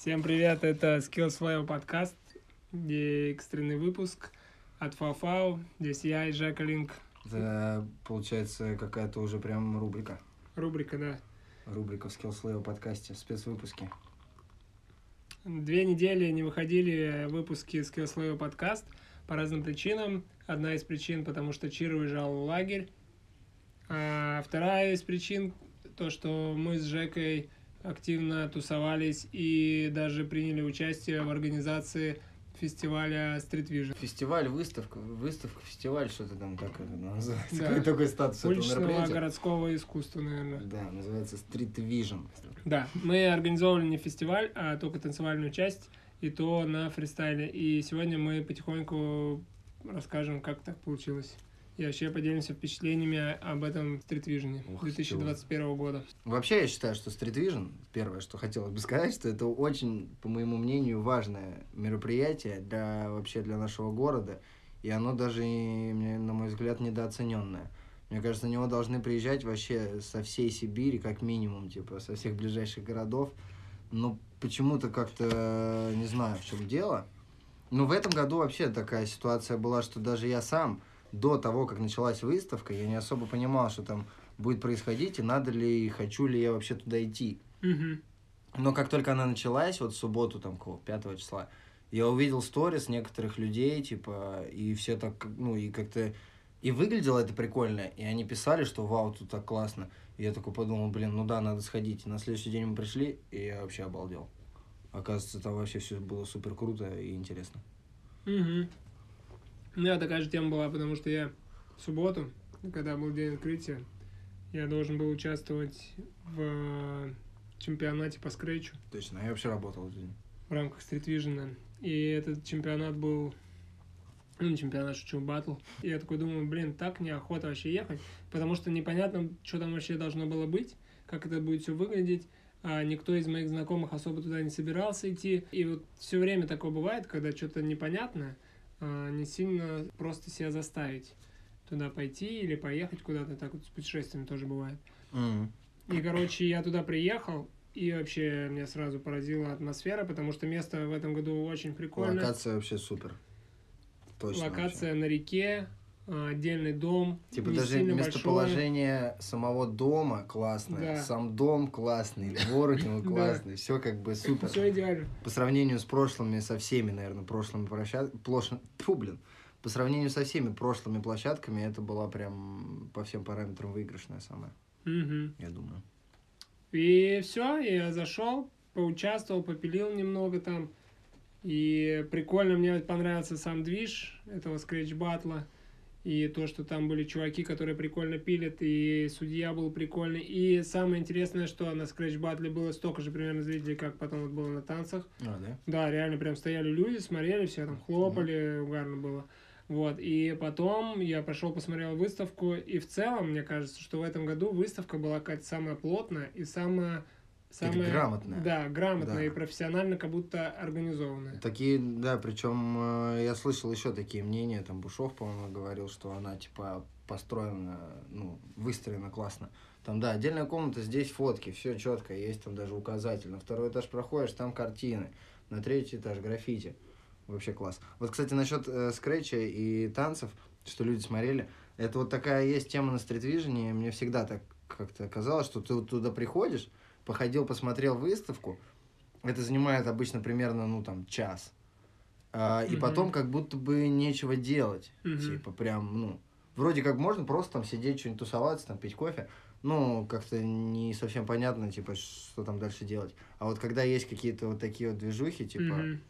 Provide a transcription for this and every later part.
Всем привет, это Skills Flavor подкаст, где экстренный выпуск от Фауфау. Здесь я и Жека Линк. Это, получается, какая-то уже прям рубрика. Рубрика, да. Рубрика в Skills Flavor подкасте, спецвыпуски. Две недели не выходили выпуски Skills Flavor подкаст по разным причинам. Одна из причин, потому что Чир уезжал в лагерь. А вторая из причин, то, что мы с Жекой активно тусовались и даже приняли участие в организации фестиваля Street Vision. Фестиваль, выставка, выставка, фестиваль, что-то там, как это называется? Да. Какой такой статус Уличного городского искусства, наверное. Да, называется Street Vision. Да, мы организовывали не фестиваль, а только танцевальную часть, и то на фристайле. И сегодня мы потихоньку расскажем, как так получилось. И вообще поделимся впечатлениями об этом стритвижне Ух, 2021 года. Вообще, я считаю, что Street Vision, первое, что хотелось бы сказать, что это очень, по моему мнению, важное мероприятие для вообще для нашего города, и оно даже, на мой взгляд, недооцененное. Мне кажется, на него должны приезжать вообще со всей Сибири, как минимум, типа, со всех ближайших городов. Но почему-то как-то не знаю, в чем дело. Но в этом году вообще такая ситуация была, что даже я сам до того, как началась выставка, я не особо понимал, что там будет происходить, и надо ли, и хочу ли я вообще туда идти. Но как только она началась, вот в субботу, там, кого, 5 числа, я увидел сторис некоторых людей, типа, и все так, ну, и как-то... И выглядело это прикольно, и они писали, что вау, тут так классно. И я такой подумал, блин, ну да, надо сходить. И на следующий день мы пришли, и я вообще обалдел. Оказывается, там вообще все было супер круто и интересно. Мгм. У меня такая же тема была, потому что я в субботу, когда был день открытия, я должен был участвовать в чемпионате по скретчу. Точно, я вообще работал в день. в рамках Street Vision. И этот чемпионат был, ну, чемпионат, шучу, батл. И я такой думаю, блин, так неохота вообще ехать, потому что непонятно, что там вообще должно было быть, как это будет все выглядеть. А никто из моих знакомых особо туда не собирался идти. И вот все время такое бывает, когда что-то непонятно, а, не сильно просто себя заставить туда пойти или поехать куда-то. Так вот с путешествиями тоже бывает. Мгм. И, короче, я туда приехал, и вообще меня сразу поразила атмосфера, потому что место в этом году очень прикольное. Локация вообще супер. Точно. Локация на реке, а, отдельный дом. Типа даже местоположение самого дома классное, Да. сам дом классный, двор у него классный, все как бы супер. Все идеально. По сравнению с прошлыми, со всеми, наверное, прошлыми площадками, блин. По сравнению со всеми прошлыми площадками, это была прям по всем параметрам выигрышная самая, я думаю. И все, я зашел, поучаствовал, попилил немного там. И прикольно мне понравился сам движ этого скретч батла. И то, что там были чуваки, которые прикольно пилят, и судья был прикольный. И самое интересное, что на скретч батле было столько же примерно зрителей, как потом вот было на танцах. А, да? Да, реально прям стояли люди, смотрели, все там хлопали, угарно было. Вот, и потом я пошел, посмотрел выставку, и в целом, мне кажется, что в этом году выставка была какая-то самая плотная и самая... самая грамотная. Да, грамотная Да. и профессионально как будто организованная. Такие, да, причем я слышал еще такие мнения, там Бушов, по-моему, говорил, что она типа построена, ну, выстроена классно. Там, да, отдельная комната, здесь фотки, все четко, есть там даже указатель. На второй этаж проходишь, там картины. На третий этаж граффити. Вообще класс. Вот, кстати, насчет э, скретча и танцев, что люди смотрели, это вот такая есть тема на стритвижне, мне всегда так как-то казалось, что ты вот туда приходишь, походил, посмотрел выставку, это занимает обычно примерно, ну, там, час. А, И Мгм. потом как будто бы нечего делать. Мгм. Типа, прям, ну, вроде как можно просто там сидеть, что-нибудь тусоваться, там, пить кофе. Ну, как-то не совсем понятно, типа, что там дальше делать. А вот когда есть какие-то вот такие вот движухи, типа, Мгм.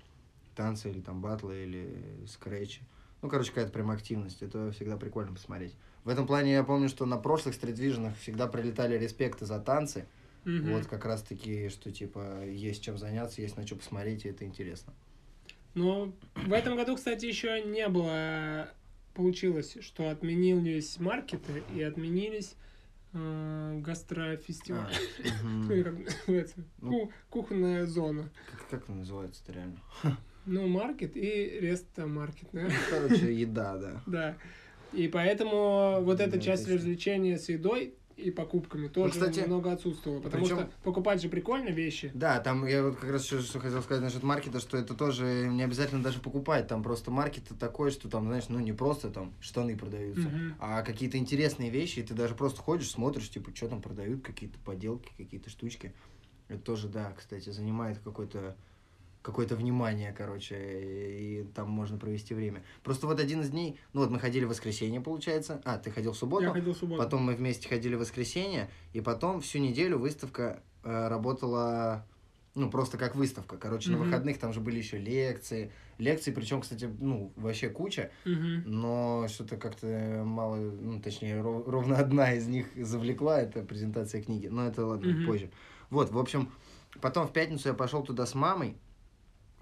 танцы или там батлы или скретчи. Ну, короче, какая-то прям активность. Это всегда прикольно посмотреть. В этом плане я помню, что на прошлых стритвиженах всегда прилетали респекты за танцы. Мгм. Вот как раз таки, что типа есть чем заняться, есть на что посмотреть, и это интересно. Но в этом году, кстати, еще не было... Получилось, что отменились маркеты и отменились э, гастрофестивали. А. Ну, и как называется? Ну. Ку- Кухонная зона. Как, как это называется-то реально? Ну, маркет и реста-маркет, да? Ну, Короче, еда, да. Да. И поэтому вот эта Да, часть развлечения с едой и покупками тоже кстати, немного отсутствовало. Потому причем- что покупать же прикольно вещи. Да, там я вот как раз еще что хотел сказать насчет маркета, что это тоже не обязательно даже покупать. Там просто маркет такой, что там, знаешь, ну не просто там штаны продаются, Мгм. а какие-то интересные вещи, и ты даже просто ходишь, смотришь, типа, что там продают, какие-то поделки, какие-то штучки. Это тоже, да, кстати, занимает какое-то какое-то внимание, короче, и там можно провести время. Просто вот один из дней, ну вот мы ходили в воскресенье, получается. А, ты ходил в субботу? Я ходил в субботу. Потом мы вместе ходили в воскресенье, и потом всю неделю выставка э, работала, ну, просто как выставка. Короче, на Мгм. выходных там же были еще лекции. Лекции, причем, кстати, ну, вообще куча, Мгм. но что-то как-то мало, ну, точнее, ров- ровно одна из них завлекла, это презентация книги. Но это ладно, Мгм. позже. Вот, в общем, потом в пятницу я пошел туда с мамой,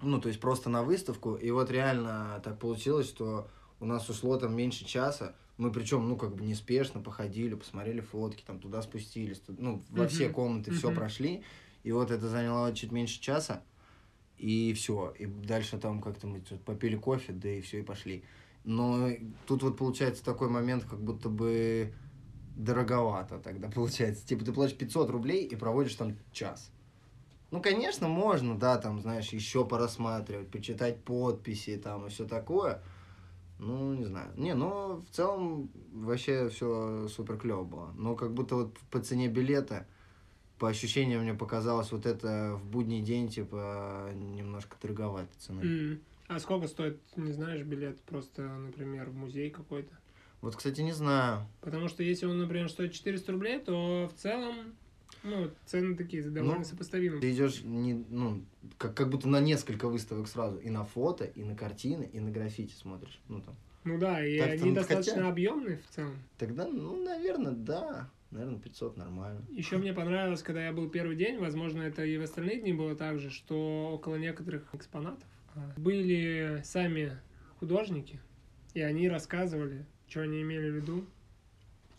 ну, то есть просто на выставку, и вот реально так получилось, что у нас ушло там меньше часа, мы причем, ну, как бы неспешно походили, посмотрели фотки, там туда спустились, тут- ну, во все комнаты все прошли, и вот это заняло чуть меньше часа, и все, и дальше там как-то мы попили кофе, да и все, и пошли. Но тут вот получается такой момент, как будто бы дороговато тогда получается. Типа ты платишь 500 рублей и проводишь там час. Ну, конечно, можно, да, там, знаешь, еще порассматривать, почитать подписи там и все такое. Ну, не знаю. Не, ну, в целом, вообще все супер клево было. Но как будто вот по цене билета, по ощущениям мне показалось вот это в будний день, типа, немножко дороговато ценой. М. А сколько стоит, не знаешь, билет просто, например, в музей какой-то? Вот, кстати, не знаю. Потому что если он, например, стоит 400 рублей, то в целом, ну, цены такие довольно Ну, сопоставимы. Ты идешь не, ну, как, как будто на несколько выставок сразу. И на фото, и на картины, и на граффити смотришь. Ну, там. Ну да, и Так-то, они достаточно хотя- объемные в целом. Тогда, ну, наверное, да. Наверное, 500 нормально. Еще мне понравилось, когда я был первый день, возможно, это и в остальные дни было так же, что около некоторых экспонатов а, были сами художники, и они рассказывали, что они имели в виду.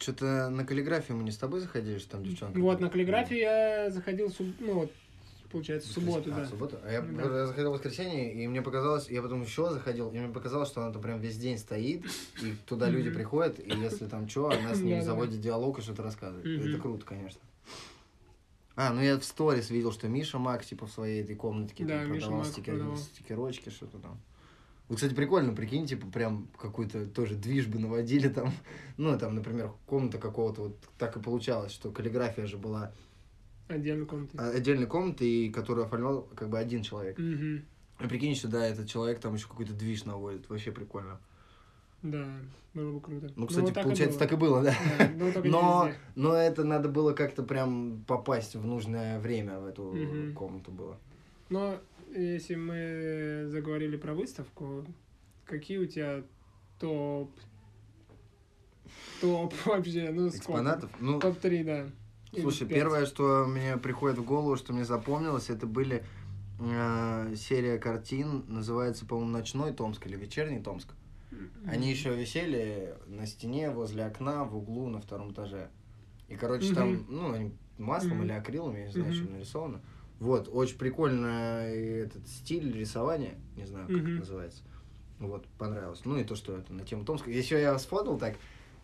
Что-то на каллиграфию мы не с тобой заходили, что там девчонка? Вот, на каллиграфии я заходил, ну, вот, получается, в субботу, а, да. в субботу? А я, Да. я заходил в воскресенье, и мне показалось, я потом еще заходил, и мне показалось, что она там прям весь день стоит, и туда люди приходят, и если там что, она с Да-да-да. заводит диалог и что-то рассказывает. Это круто, конечно. А, ну я в сторис видел, что Миша Мак, типа, в своей этой комнатке Да, там продавал стикер- стикерочки, что-то там. Вот, кстати, прикольно, прикинь, типа, прям какой-то тоже движ бы наводили там. Ну, там, например, комната какого-то, вот так и получалось, что каллиграфия же была Отдельной комнаты. а, отдельной комнатой, и которую оформлял как бы один человек. Мгм. И прикинь, что да, этот человек там еще какой-то движ наводит. Вообще прикольно. Да, было бы круто. Ну, кстати, вот так и получается, было. так и было, да. Да, ну, Но, но это надо было как-то прям попасть в нужное время в эту Мгм. комнату было. Но если мы заговорили про выставку, какие у тебя топ... Топ вообще, ну сколько? Экспонатов. Ну, Топ-3, да. Слушай, первое, что мне приходит в голову, что мне запомнилось, это были э, серия картин, называется, по-моему, «Ночной Томск» или «Вечерний Томск». Они еще висели на стене возле окна в углу на втором этаже. И, короче, там, ну, они маслом или акрилом, я не знаю, что нарисовано. Вот, очень прикольно этот стиль рисования, не знаю, как Мгм. это называется. Вот, понравилось. Ну и то, что это на тему Томска. Еще я сфотал так,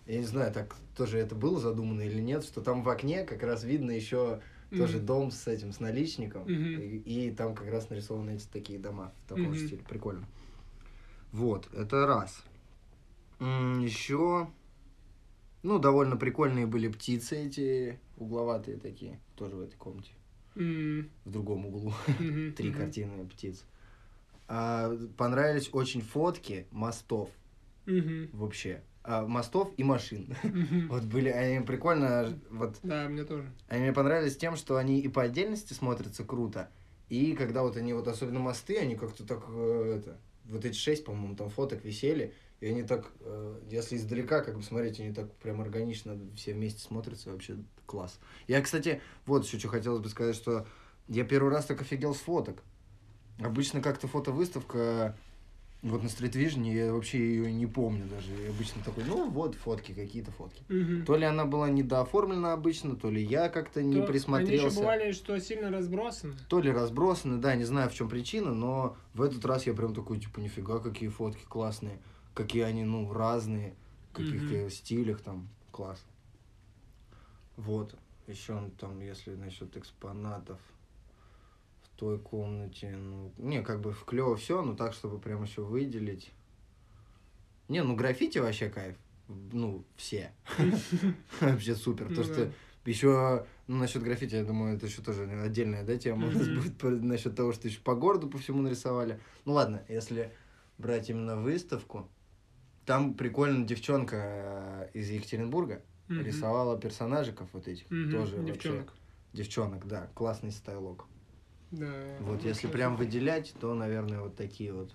я не знаю, так тоже это было задумано или нет, что там в окне как раз видно еще тоже Мгм. дом с этим, с наличником. Мгм. И, и там как раз нарисованы эти такие дома в таком же Мгм. стиле. Прикольно. Вот, это раз. Еще, ну, довольно прикольные были птицы эти, угловатые такие, тоже в этой комнате, В другом углу. Три картины птиц. А, понравились очень фотки мостов вообще. А, мостов и машин. Вот были, они прикольно, вот Да, мне тоже. Они мне понравились тем, что они и по отдельности смотрятся круто, и когда вот они, вот особенно мосты, они как-то так, э, это, вот эти шесть, по-моему, там фоток висели, и они так, э, если издалека, как бы смотреть, они так прям органично все вместе смотрятся, вообще класс. Я, кстати, вот еще что хотелось бы сказать, что я первый раз так офигел с фоток. Обычно как-то фотовыставка, вот на Street Vision, я вообще ее не помню даже. Я обычно такой, ну вот фотки, какие-то фотки. Мгм. То ли она была недооформлена обычно, то ли я как-то не То Они еще присмотрелся, бывали, что сильно разбросаны. то ли разбросаны, да, не знаю в чем причина, но в этот раз я прям такой, типа, нифига, какие фотки классные, какие они, ну, разные, в каких Мгм. стилях там, класс. Вот. Еще там, если насчет экспонатов в той комнате, ну, не, как бы клево все, но так, чтобы прям еще выделить. Не, ну граффити вообще кайф. Ну, все. Вообще супер. То, Ну что еще, ну, насчет граффити, я думаю, это еще тоже отдельная, да, тема у нас будет насчет того, что еще по городу по всему нарисовали. Ну ладно, если брать именно выставку, там прикольно девчонка э, из Екатеринбурга Мгм. рисовала персонажиков вот этих. Мгм, Тоже вообще. Девчонок. Девчонок, да, классный стайлок. Да. Вот если прям выделять, то, наверное, вот такие вот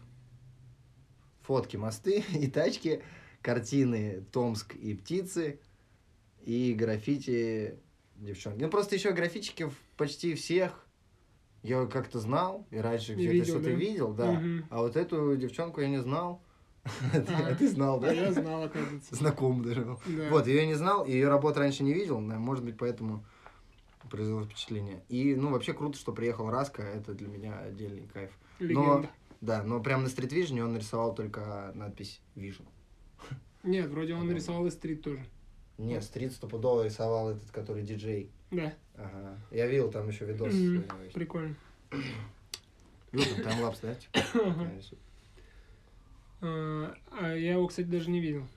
фотки, мосты и тачки, картины Томск и птицы и граффити девчонки. Ну просто еще граффитчиков почти всех я как-то знал и раньше где-то что-то да? видел, да. Мгм. А вот эту девчонку я не знал. А ты- А, ты знал, да? Я знал, оказывается. Знаком даже был. Вот, ее не знал, ее работу раньше не видел, может быть, поэтому произвело впечатление. И, ну, вообще круто, что приехал Раска, это для меня отдельный кайф. Легенда. Да, но прям на стрит-вижне он нарисовал только надпись Vision. Нет, вроде он нарисовал и стрит тоже. Не, стрит стопудово рисовал этот, который диджей. Да, Ага. Я видел там еще видос. Прикольно. Там таймлапс, да? типа? А, а я его, кстати, даже не видел.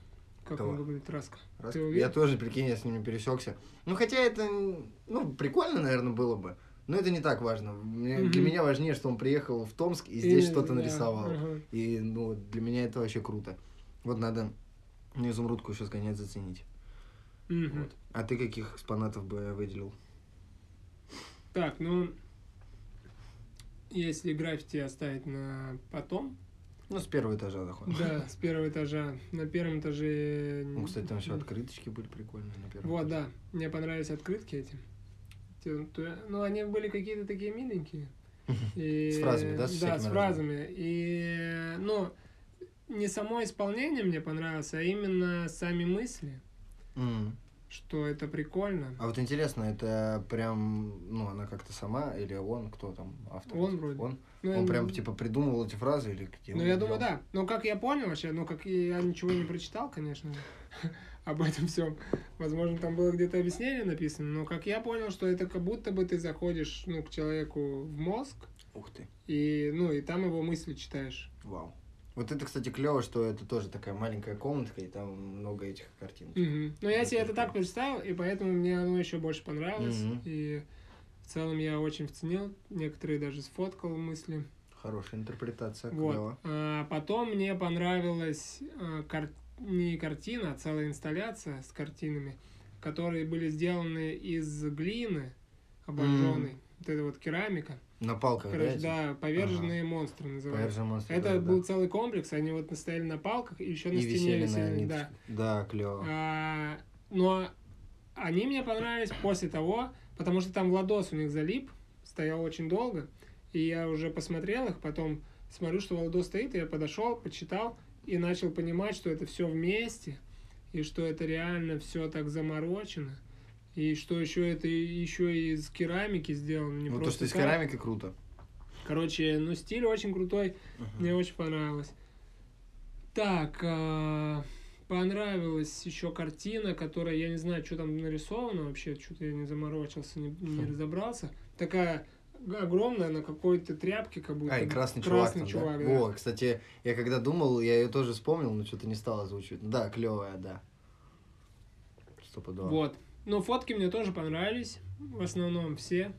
Как Кого? он выглядит, Раска. Раз- Ты Я тоже, прикинь, я с ними пересекся. Ну, хотя это, ну, прикольно, наверное, было бы. Но это не так важно. Мне- Для Мгм. меня важнее, что он приехал в Томск и здесь И- что-то да, нарисовал. ага. И, ну, для меня это вообще круто. Вот надо на изумрудку еще сгонять, заценить. Мгм. Вот. А ты каких экспонатов бы выделил? Так, ну, если граффити оставить на потом, Ну, с первого этажа заходим. да, с первого этажа, на первом этаже... Ну, кстати, там еще открыточки были прикольные на первом Вот, этаже. да, мне понравились открытки эти. То- Ну, они были какие-то такие миленькие. И- С фразами, да, с Да, с фразами. И, ну, не само исполнение мне понравилось, а именно сами мысли, М. что это прикольно. А вот интересно, это прям, ну, она как-то сама или он, кто там автор? Он вроде. Он? Ну, Он прям, типа, придумывал эти фразы или где Ну, я их думаю, да. Ну, как я понял вообще, ну, как я ничего не прочитал, конечно, об этом всем. Возможно, там было где-то объяснение написано, но как я понял, что это как будто бы ты заходишь, ну, к человеку в мозг, Ух ты, и, ну, и там его мысли читаешь. вау. Вот это, кстати, клево, что это тоже такая маленькая комнатка, и там много этих картин. Мгм. Ну, я Это себе это так представил, и поэтому мне оно еще больше понравилось. Мгм. И в целом я очень вценил, некоторые даже сфоткал мысли. Хорошая интерпретация, Вот. клево. А потом мне понравилась а, кар- не картина, а целая инсталляция с картинами, которые были сделаны из глины обожженной. Вот это вот керамика. На палках, Короче, да? да, поверженные монстры называются. Поверженные монстры, Это да, был да. целый комплекс, они вот стояли на палках и еще на И стене висели на висели. да. ниточках. Да, клево. А, но они мне понравились после того, потому что там Владос у них залип, стоял очень долго, и я уже посмотрел их, потом смотрю, что Владос стоит, и я подошел, почитал и начал понимать, что это все вместе, и что это реально все так заморочено, и что еще это еще и из керамики сделано, не ну, то, что из керамики круто. Короче, ну стиль очень крутой, Мгм. мне очень понравилось. Так, а, понравилась еще картина, которая, я не знаю, что там нарисовано вообще, что-то я не заморочился, не, не Хм. разобрался. Такая огромная, на какой-то тряпке, как будто. А, и красный, красный чувак, там, чувак, да? да. О, кстати, я когда думал, я ее тоже вспомнил, но что-то не стал озвучивать. Да, клевая, да. Стопудово. Вот. Ну, фотки мне тоже понравились, в основном все.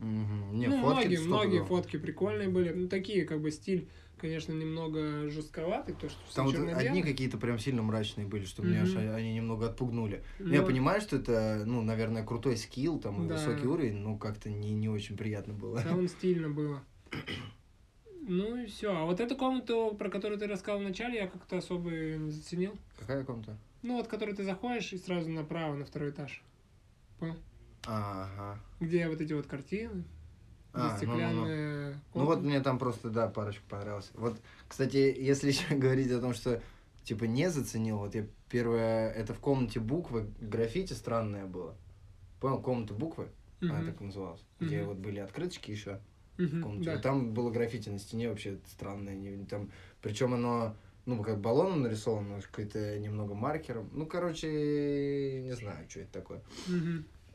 Мгм. Не, ну, фотки многие, многие фотки прикольные были. Ну, такие, как бы, стиль, конечно, немного жестковатый, то, что все Там вот одни какие-то прям сильно мрачные были, что меня аж они немного отпугнули. Ну, Но- Я понимаю, что это, ну, наверное, крутой скилл, там, Да. высокий уровень, но как-то не, не очень приятно было. Целом стильно было. Ну и все. А вот эту комнату, про которую ты рассказал вначале, я как-то особо не заценил. Какая комната? Ну вот, которую ты заходишь и сразу направо на второй этаж. Понял? Ага. Где вот эти вот картины, где А, ну, ну, ну. Ну вот мне там просто, да, парочку понравилось. Вот, кстати, если еще говорить о том, что типа не заценил, вот я первое, это в комнате буквы граффити странное было. Понял, комната буквы, она Мгм. так называлась, где Мгм. вот были открыточки еще в Мгм, комнате. да. Там было граффити на стене вообще странное, там, причем оно Ну, как баллоном нарисован, но какой-то немного маркером. Ну, короче, не знаю, что это такое.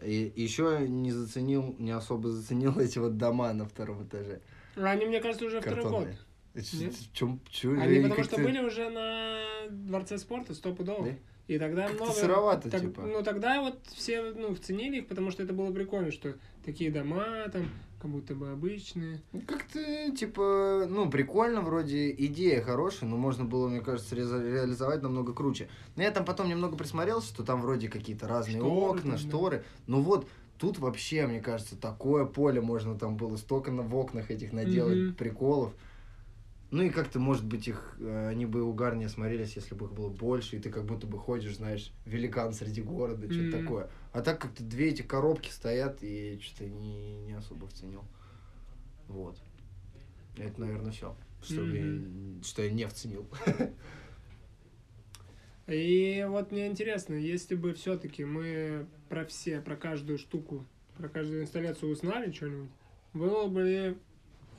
И еще не заценил, не особо заценил эти вот дома на втором этаже. А Они, мне кажется, уже второй год. Картонные. Это Нет? ч- чё- чё- Они потому что были уже на Дворце спорта стопудово. Да? И тогда Как-то много... сыровато, так- типа. Ну, тогда вот все ну, ценили их, потому что это было прикольно, что такие дома там, как будто бы обычные. Ну, Как-то, типа, ну, прикольно, вроде идея хорошая, но можно было, мне кажется, реза- реализовать намного круче. Но я там потом немного присмотрелся, что там вроде какие-то разные Шторы окна, там, да. шторы. Ну вот, тут вообще, мне кажется, такое поле можно там было столько на, в окнах этих наделать Мгм. приколов. Ну и как-то, может быть, их, э, они бы угарнее смотрелись, если бы их было больше, и ты как будто бы ходишь, знаешь, великан среди города, что-то Мгм. такое. А так как-то две эти коробки стоят, и что-то не, не особо вценил. Вот. Это, наверное, все, что, я, что я не вценил. И вот мне интересно, если бы все-таки мы про все, про каждую штуку, про каждую инсталляцию узнали что-нибудь, было бы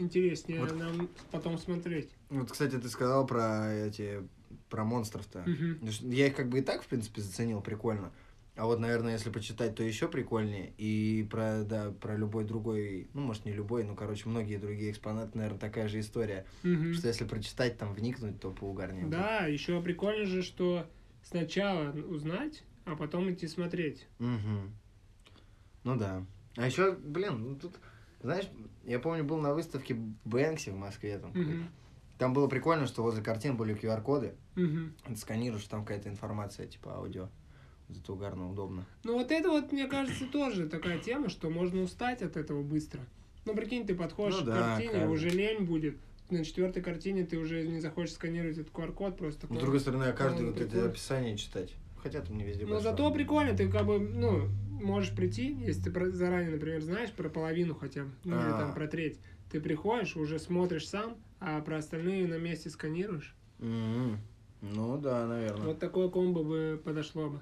интереснее Вот. нам потом смотреть. Вот, кстати, ты сказал про эти, про монстров-то. Ш- Я их как бы и так, в принципе, заценил, прикольно. А вот, наверное, если почитать, то еще прикольнее. И про, да, про любой другой, ну, может, не любой, но, короче, многие другие экспонаты, наверное, такая же история. Мгм. Что если прочитать, там, вникнуть, то поугарнее. будет. Да, еще прикольно же, что сначала узнать, а потом идти смотреть. Мгм. Ну да. А еще, блин, ну тут, знаешь, я помню, был на выставке Бэнкси в Москве. Там, Мгм. там было прикольно, что возле картин были QR-коды. Мгм. Ты сканируешь, там какая-то информация, типа аудио. Это угарно, удобно. Ну вот это вот, мне кажется, тоже такая тема, что можно устать от этого быстро. Ну прикинь, ты подходишь Ну к да, картине, бы. уже лень будет. На четвертой картине ты уже не захочешь сканировать этот QR-код, просто такой. с другой стороны, а каждый Ну, вот это прикольно. описание читать. Хотя там не везде Но зато прикольно, ты как бы, ну, можешь прийти, если ты про- заранее, например, знаешь про половину хотя бы, ну или А. там про треть. Ты приходишь, уже смотришь сам, а про остальные на месте сканируешь. Мгм. Ну да, наверное. Вот такое комбо бы подошло бы.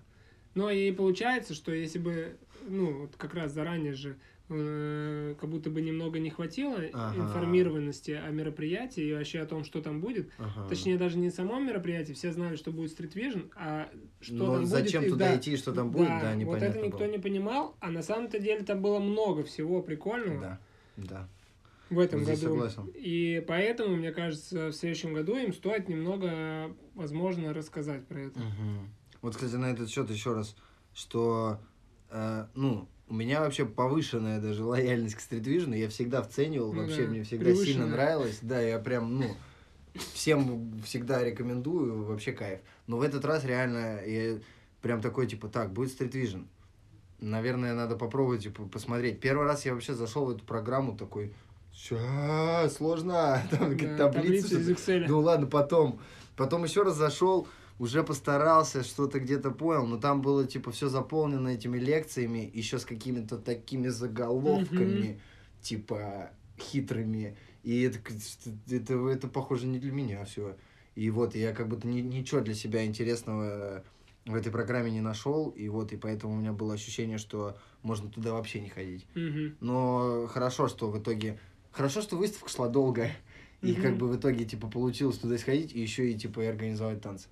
Но и получается, что если бы, ну, вот как раз заранее же, э, как будто бы немного не хватило Ага. информированности о мероприятии и вообще о том, что там будет. Ага. Точнее, даже не само мероприятие, все знали, что будет Street Vision, а что Но там зачем будет. и туда да, идти, что там будет, да, вот непонятно это никто было. не понимал, а на самом-то деле там было много всего прикольного Да, да. в этом Здесь году. согласен. И поэтому, мне кажется, в следующем году им стоит немного, возможно, рассказать про это. Мгм. Вот, кстати, на этот счет еще раз, что, э, ну, у меня вообще повышенная даже лояльность к стритвижну, я всегда вценивал, Ну вообще да, мне всегда сильно нравилось, да, я прям, ну, всем всегда рекомендую, вообще кайф. Но в этот раз реально я прям такой, типа, так, будет стритвижн. Наверное, надо попробовать, типа, посмотреть. Первый раз я вообще зашел в эту программу такой, «Ща, сложно, там Да, таблицы. таблицы из Excel. Ну ладно, потом. Потом еще раз зашел, уже постарался, что-то где-то понял, но там было типа все заполнено этими лекциями, еще с какими-то такими заголовками, типа хитрыми. И это, это, это, похоже не для меня все. И вот я как будто ни- ничего для себя интересного в этой программе не нашел, и вот и поэтому у меня было ощущение, что можно туда вообще не ходить. Мгм. Но хорошо, что в итоге... Хорошо, что выставка шла долго. И как бы в итоге, типа, получилось туда сходить и еще и, типа, и организовать танцы.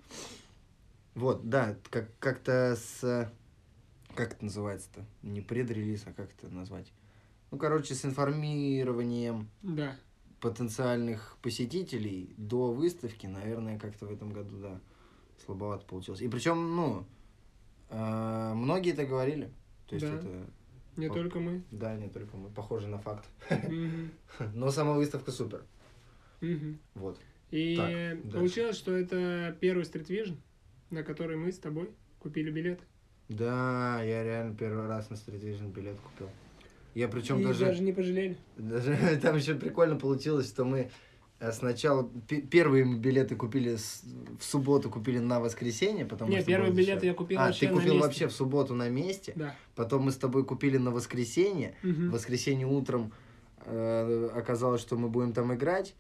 Вот, да, как- как-то с... Как это называется-то? Не предрелиз, а как это назвать? Ну, короче, с информированием Да. потенциальных посетителей до выставки, наверное, как-то в этом году, да, слабовато получилось. И причем, ну, э, многие это говорили. То есть Да. это, Не О. только мы. да, не только мы, похоже на факт. Мгм. Но сама выставка супер. Мгм. Вот. И Так, дальше. получилось, что это первый Street Vision, на который мы с тобой купили билет. Да, я реально первый раз на Street Vision билет купил. Я причем И даже, даже не пожалели. даже там еще прикольно получилось, что мы э, сначала пе- первые билеты купили с- в субботу купили на воскресенье, потому Не, что первый было билет дешевле. я купил а, вообще ты купил вообще в субботу на месте, Да. потом мы с тобой купили на воскресенье, в Мгм. воскресенье утром э, оказалось, что мы будем там играть,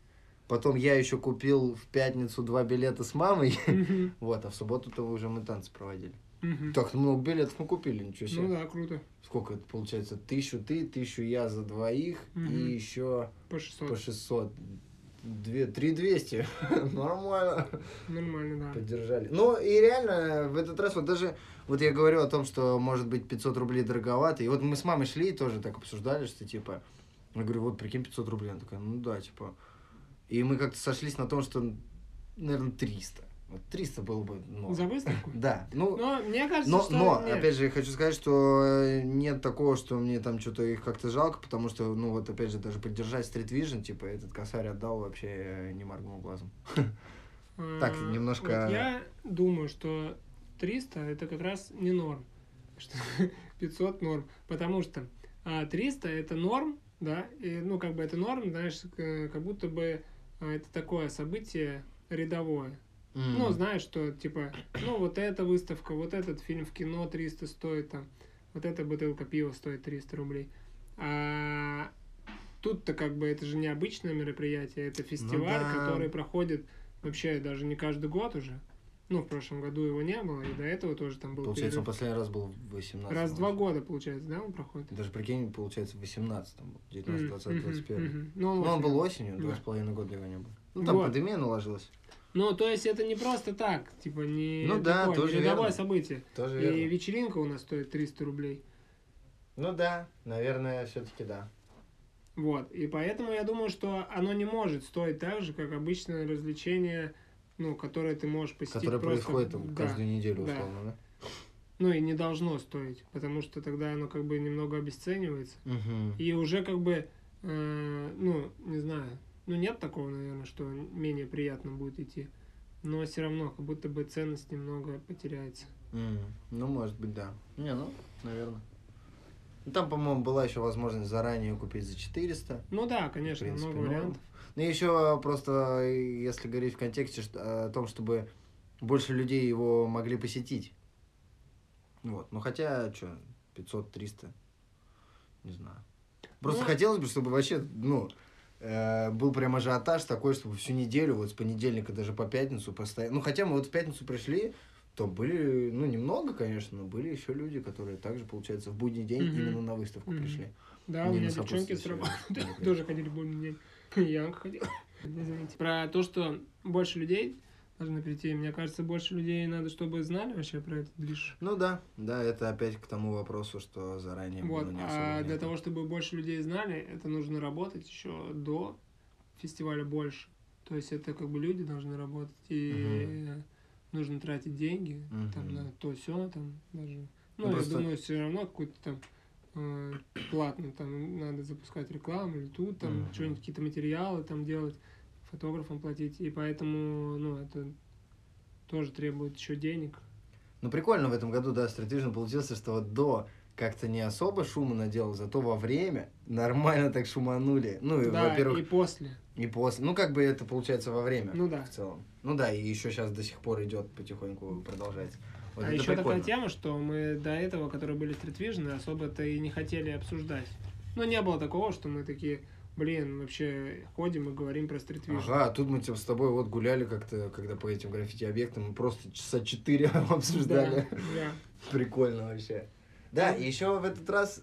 потом я еще купил в пятницу два билета с мамой, вот, а в субботу-то уже мы танцы проводили. Так много билетов мы купили, ничего себе. Ну да, круто. Сколько это получается? Тысячу ты, тысячу я за двоих и еще По 600. по 600. две, три двести. Нормально. Нормально, да. Поддержали. Ну, и реально, в этот раз вот даже, вот я говорю о том, что, может быть, 500 рублей дороговато. И вот мы с мамой шли и тоже так обсуждали, что, типа, я говорю, вот, прикинь, 500 рублей. Она такая, ну да, типа. И мы как-то сошлись на том, что, наверное, 300. Вот 300 было бы, ну... За выставку? Да. Ну, Но мне кажется, но, что... но нет. опять же, я хочу сказать, что э, нет такого, что мне там что-то их как-то жалко, потому что, ну, вот опять же, даже поддержать Street Vision, типа, этот косарь отдал вообще э, не моргнул глазом. так, А, немножко- вот я думаю, что 300 это как раз не норм. Что 500 норм. Потому что а, 300 это норм, да, и, ну, как бы это норм, знаешь, к- как будто бы а, это такое событие рядовое. Ну, знаешь, что, типа, ну, вот эта выставка, вот этот фильм в кино 300 стоит, там, вот эта бутылка пива стоит 300 рублей. А тут-то как бы это же необычное мероприятие, это фестиваль, да. который проходит вообще даже не каждый год уже. Ну, в прошлом году его не было, и до этого тоже там был Получается, он перерыв. последний раз был в 18 Раз в два года, получается, да, он проходит? Даже прикинь, получается, в 18 был. 19, М, 20, мгм, 21. мгм. Ну, Ну, он был осенью. два с половиной года его не было. Ну, там Вот. пандемия наложилась. Ну, то есть это не просто так, типа, не Ну да, такое, тоже не рядовое верно. событие. Тоже И верно. вечеринка у нас стоит 300 рублей. Ну да, наверное, все-таки да. Вот, и поэтому я думаю, что оно не может стоить так же, как обычное развлечение, ну, которое ты можешь посетить Которое просто... происходит там Да. каждую неделю, да. условно, да? Ну, и не должно стоить, потому что тогда оно как бы немного обесценивается. Мгм. И уже как бы, э, ну, не знаю, ну, нет такого, наверное, что менее приятно будет идти. Но все равно, как будто бы ценность немного потеряется. М, Ну, может быть, да. Не, ну, наверное. Ну, там, по-моему, была еще возможность заранее купить за 400. Ну да, конечно, много ну, вариантов. Ну, и еще просто, если говорить в контексте о том, чтобы больше людей его могли посетить. Вот. Ну, хотя, что, 500-300, не знаю. Просто Ну, хотелось бы, чтобы вообще, ну, э, был прям ажиотаж такой, чтобы всю неделю, вот с понедельника даже по пятницу постоянно. Ну, хотя мы вот в пятницу пришли, то были, ну, немного, конечно, но были еще люди, которые также, получается, в будний день Мгм. именно на выставку Мгм. пришли. Да, у меня девчонки с работы тоже ходили в будний день. Янка ходил. Извините. Про то, что больше людей должны прийти. Мне кажется, больше людей надо, чтобы знали вообще про этот движ. Ну да, да, это опять к тому вопросу, что заранее Вот. было не А для того, чтобы больше людей знали, это нужно работать еще до фестиваля больше. То есть это как бы люди должны работать и нужно тратить деньги там Мгм. на то все там даже. Ну, Ну, я просто- думаю, все равно какой-то там э, платно там надо запускать рекламу или тут там Мгм. что-нибудь какие-то материалы там делать, фотографам платить, и поэтому ну это тоже требует еще денег. Ну прикольно в этом году, да, Vision получился, что вот до как-то не особо шума наделал, зато во время нормально так шуманули. Ну, и, да, во-первых, и после. и... после. Ну, как бы это получается во время Ну да. в целом. Ну да, и еще сейчас до сих пор идет потихоньку, продолжается. Вот а еще прикольно. такая тема, что мы до этого, которые были Vision, особо-то и не хотели обсуждать. Ну, не было такого, что мы такие, блин, вообще ходим и говорим про Vision. Ага, а тут мы типа, с тобой вот гуляли как-то, когда по этим граффити-объектам, мы просто часа четыре обсуждали. Да, да. Прикольно вообще. Да, и еще в этот раз,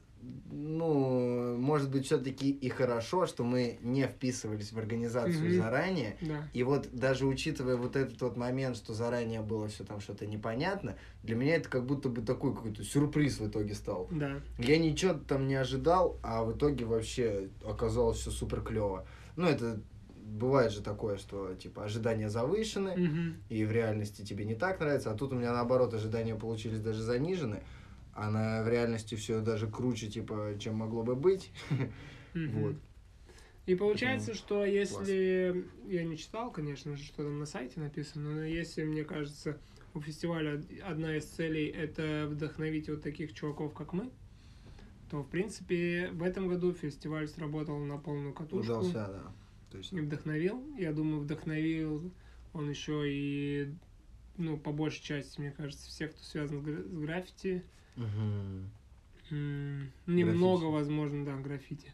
ну, может быть, все-таки и хорошо, что мы не вписывались в организацию Мгм. заранее. Да. И вот даже учитывая вот этот вот момент, что заранее было все там что-то непонятно, для меня это как будто бы такой какой-то сюрприз в итоге стал. Да. Я ничего там не ожидал, а в итоге вообще оказалось все супер клево. Ну, это бывает же такое, что типа ожидания завышены, Мгм. и в реальности тебе не так нравится, а тут у меня наоборот ожидания получились даже занижены, а на, в реальности все даже круче, типа, чем могло бы быть. Вот. И получается, Поэтому что если... Я не читал, конечно же, что там на сайте написано, но если, мне кажется, у фестиваля одна из целей — это вдохновить вот таких чуваков, как мы, то, в принципе, в этом году фестиваль сработал на полную катушку. Удался, да. То есть, И вдохновил. Я думаю, вдохновил он еще и, ну, по большей части, мне кажется, всех, кто связан с граффити. М, Немного, возможно, да, граффити.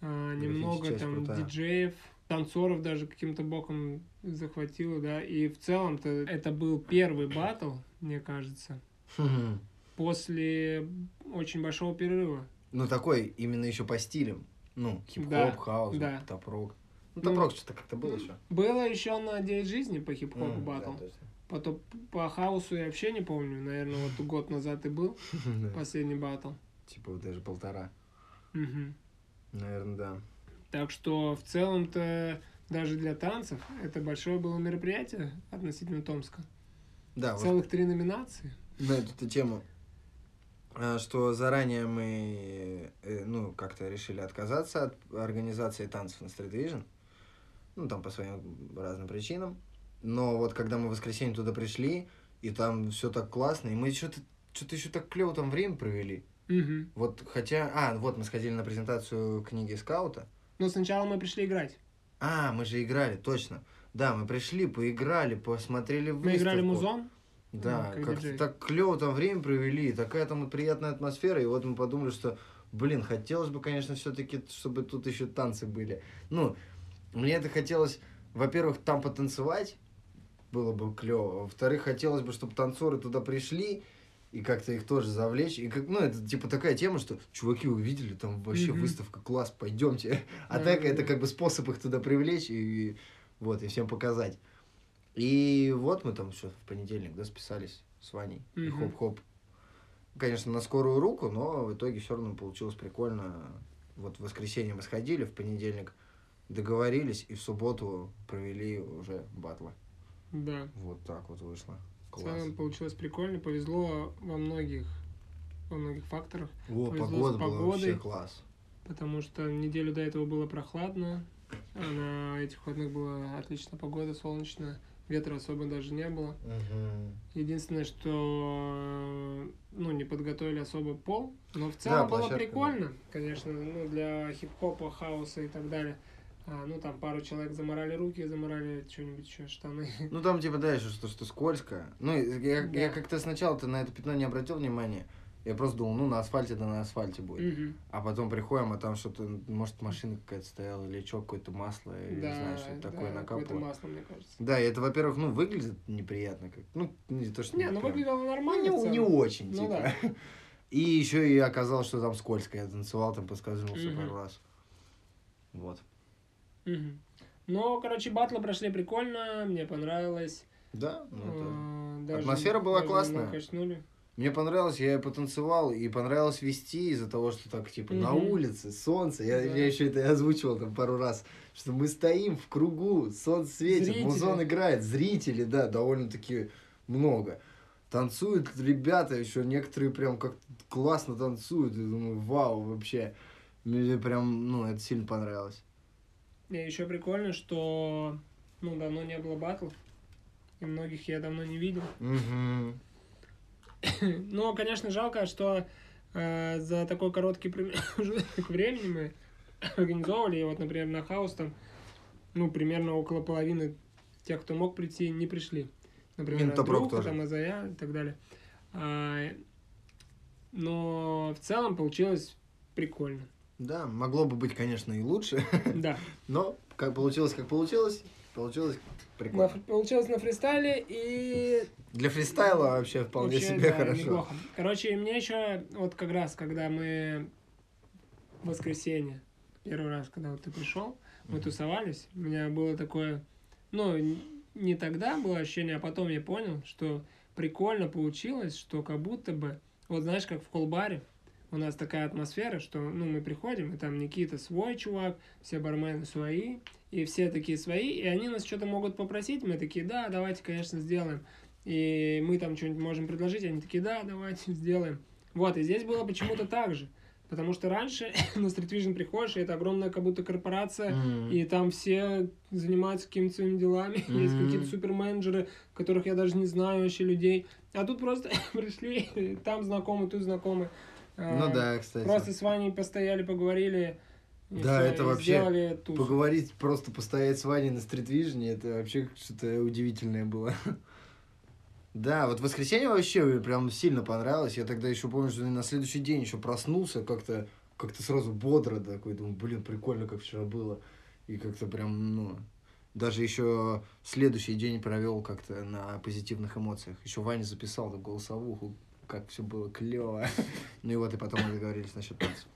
А, Граффити немного там крутая. диджеев, танцоров даже каким-то боком захватило, да. И в целом-то это был первый батл, мне кажется, после очень большого перерыва. Ну, такой именно еще по стилям. Ну, хип-хоп, Да, хаус, да. топ-рок. Ну, Ну, рок что-то как-то было еще. Было еще на 9 жизни по хип-хопу батл. Потом по хаусу я вообще не помню. Наверное, вот год назад и был последний батл. Типа вот даже полтора. Наверное, да. Так что в целом-то даже для танцев это большое было мероприятие относительно Томска. Да, вот Целых три номинации. на эту тему, а, что заранее мы, э, ну, как-то решили отказаться от организации танцев на Street Vision, ну, там по своим разным причинам, но вот когда мы в воскресенье туда пришли, и там все так классно, и мы что-то что-то еще так клево там время провели. Мгм. Вот хотя, а, вот мы сходили на презентацию книги Скаута. Но сначала мы пришли играть. А, мы же играли, точно. Да, мы пришли, поиграли, посмотрели Мы играли выставку. музон. Да, Ну, как как-то диджей. так клево там время провели, такая там вот приятная атмосфера, и вот мы подумали, что, блин, хотелось бы, конечно, все-таки, чтобы тут еще танцы были. Ну, мне это хотелось, во-первых, там потанцевать, было бы клево, во-вторых, хотелось бы, чтобы танцоры туда пришли, и как-то их тоже завлечь. И как, ну, это типа такая тема, что чуваки увидели, там вообще Мгм. выставка, класс, пойдемте. А Да, так это как бы способ их туда привлечь и вот, и всем показать. И вот мы там что в понедельник, да, списались с Ваней. И Мгм. хоп-хоп. Конечно, на скорую руку, но в итоге все равно получилось прикольно. Вот в воскресенье мы сходили, в понедельник договорились, и в субботу провели уже батлы. Да. Вот так вот вышло. В Класс. целом получилось прикольно. Повезло во многих, во многих факторах. О, повезло с погода была вообще погодой. класс. Потому что неделю до этого было прохладно. А на этих выходных была отличная погода, солнечная. Ветра особо даже не было. Единственное, что ну, не подготовили особо пол. Но в целом было площадка, прикольно, конечно, ну, для хип-хопа, хаоса и так далее. А, ну, там пару человек заморали руки, заморали что-нибудь еще, штаны. Ну там типа да, еще что, что скользко. Ну, я, Да. я как-то сначала-то на это пятно не обратил внимания. Я просто думал, ну на асфальте, да на асфальте будет. Мгм. А потом приходим, а там что-то, может, машина какая-то стояла, или что, какое-то масло, или Да, знаю, что да, такое какое-то накапало. масло, мне кажется. Да, и это, во-первых, ну, выглядит неприятно. Как, ну, не то, что... Не, ну выглядело ну, нормально. в не, не очень, Ну типа. да. И еще и оказалось, что там скользко. Я танцевал, там поскользнулся Мгм. пару раз. Вот. Мгм. Ну, короче, батлы прошли прикольно, мне понравилось. Да, ну. А, даже- Атмосфера была даже классная. качнули. Мне понравилось, я потанцевал, и понравилось вести из-за того, что так, типа, на Мгм. улице, солнце. Я, Да. я еще это озвучивал там пару раз, что мы стоим в кругу, солнце светит, Зрители. музон играет, зрители, да, довольно-таки много. Танцуют ребята еще, некоторые прям как классно танцуют. Я думаю, вау, вообще. Мне прям, ну, это сильно понравилось. И еще прикольно, что ну, давно не было батлов. И многих я давно не видел. Мгм. Но, конечно, жалко, что э, за такой короткий промежуток времени мы организовывали. И вот, например, на хаус там, ну, примерно около половины тех, кто мог прийти, не пришли. Например, Интопрок тоже. там, Азая и так далее. А, но в целом получилось прикольно. Да, могло бы быть, конечно, и лучше, Да. но как получилось, как получилось, получилось На прикольно. ф- получилось на фристайле и Для фристайла вообще вполне Вообще, себе да, хорошо. неплохо. Короче, мне еще вот как раз, когда мы в воскресенье, первый раз, когда вот ты пришел, мы Мгм. тусовались, у меня было такое, ну, не тогда было ощущение, а потом я понял, что прикольно получилось, что как будто бы, вот знаешь, как в колбаре, у нас такая атмосфера, что, ну, мы приходим, и там Никита свой чувак, все бармены свои, и все такие свои, и они нас что-то могут попросить, мы такие, да, давайте, конечно, сделаем. И мы там что-нибудь можем предложить, они такие, да, давайте сделаем. Вот, и здесь было почему-то так же. Потому что раньше на Street Vision приходишь, и это огромная как будто корпорация, Мгм. и там все занимаются какими-то своими делами. Есть Мгм. какие-то суперменеджеры, которых я даже не знаю вообще людей. А тут просто пришли, там знакомы, тут знакомы. Ну А, да, кстати. Просто с Ваней постояли, поговорили. и Да, это вообще туз. Поговорить, просто постоять с Ваней на стритвижне, это вообще что-то удивительное было. Да, вот воскресенье вообще мне прям сильно понравилось. Я тогда еще помню, что на следующий день еще проснулся как-то как-то сразу бодро такой, думаю, блин, прикольно, как вчера было. И как-то прям, ну, даже еще следующий день провел как-то на позитивных эмоциях. Еще Ваня записал там голосовуху, как все было клево. Ну и вот, и потом мы договорились насчет танцев.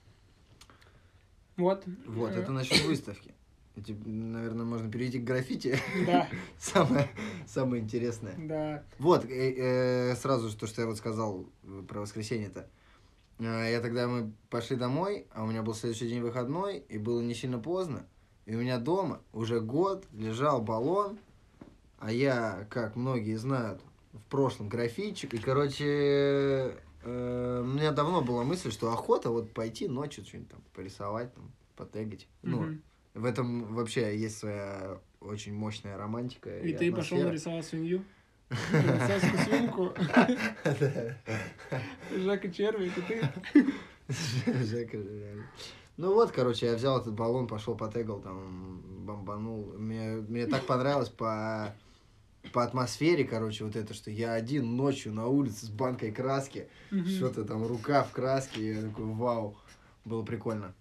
Вот. Вот, Э, это насчет выставки. Наверное, можно перейти к граффити. Да, Самое, самое интересное. да. Вот, э, э, сразу же то, что я вот сказал э, про воскресенье-то. Э, Я тогда мы пошли домой, а у меня был следующий день выходной, и было не сильно поздно. И у меня дома уже год лежал баллон, а я, как многие знают, в прошлом графитчик. И, короче, э, у меня давно была мысль, что охота вот пойти ночью что-нибудь там порисовать, там, потегать. Ну, Мгм. в этом вообще есть своя очень мощная романтика. И ты пошел нарисовал свинью? Французскую свинку, Жака Червик, и ты. Жека, реально. Ну вот, короче, я взял этот баллон, пошел потегал, там, бомбанул. Мне, мне так понравилось по, по атмосфере, короче, вот это, что я один ночью на улице с банкой краски, Мгм. что-то там, рука в краске, я такой, вау, было прикольно.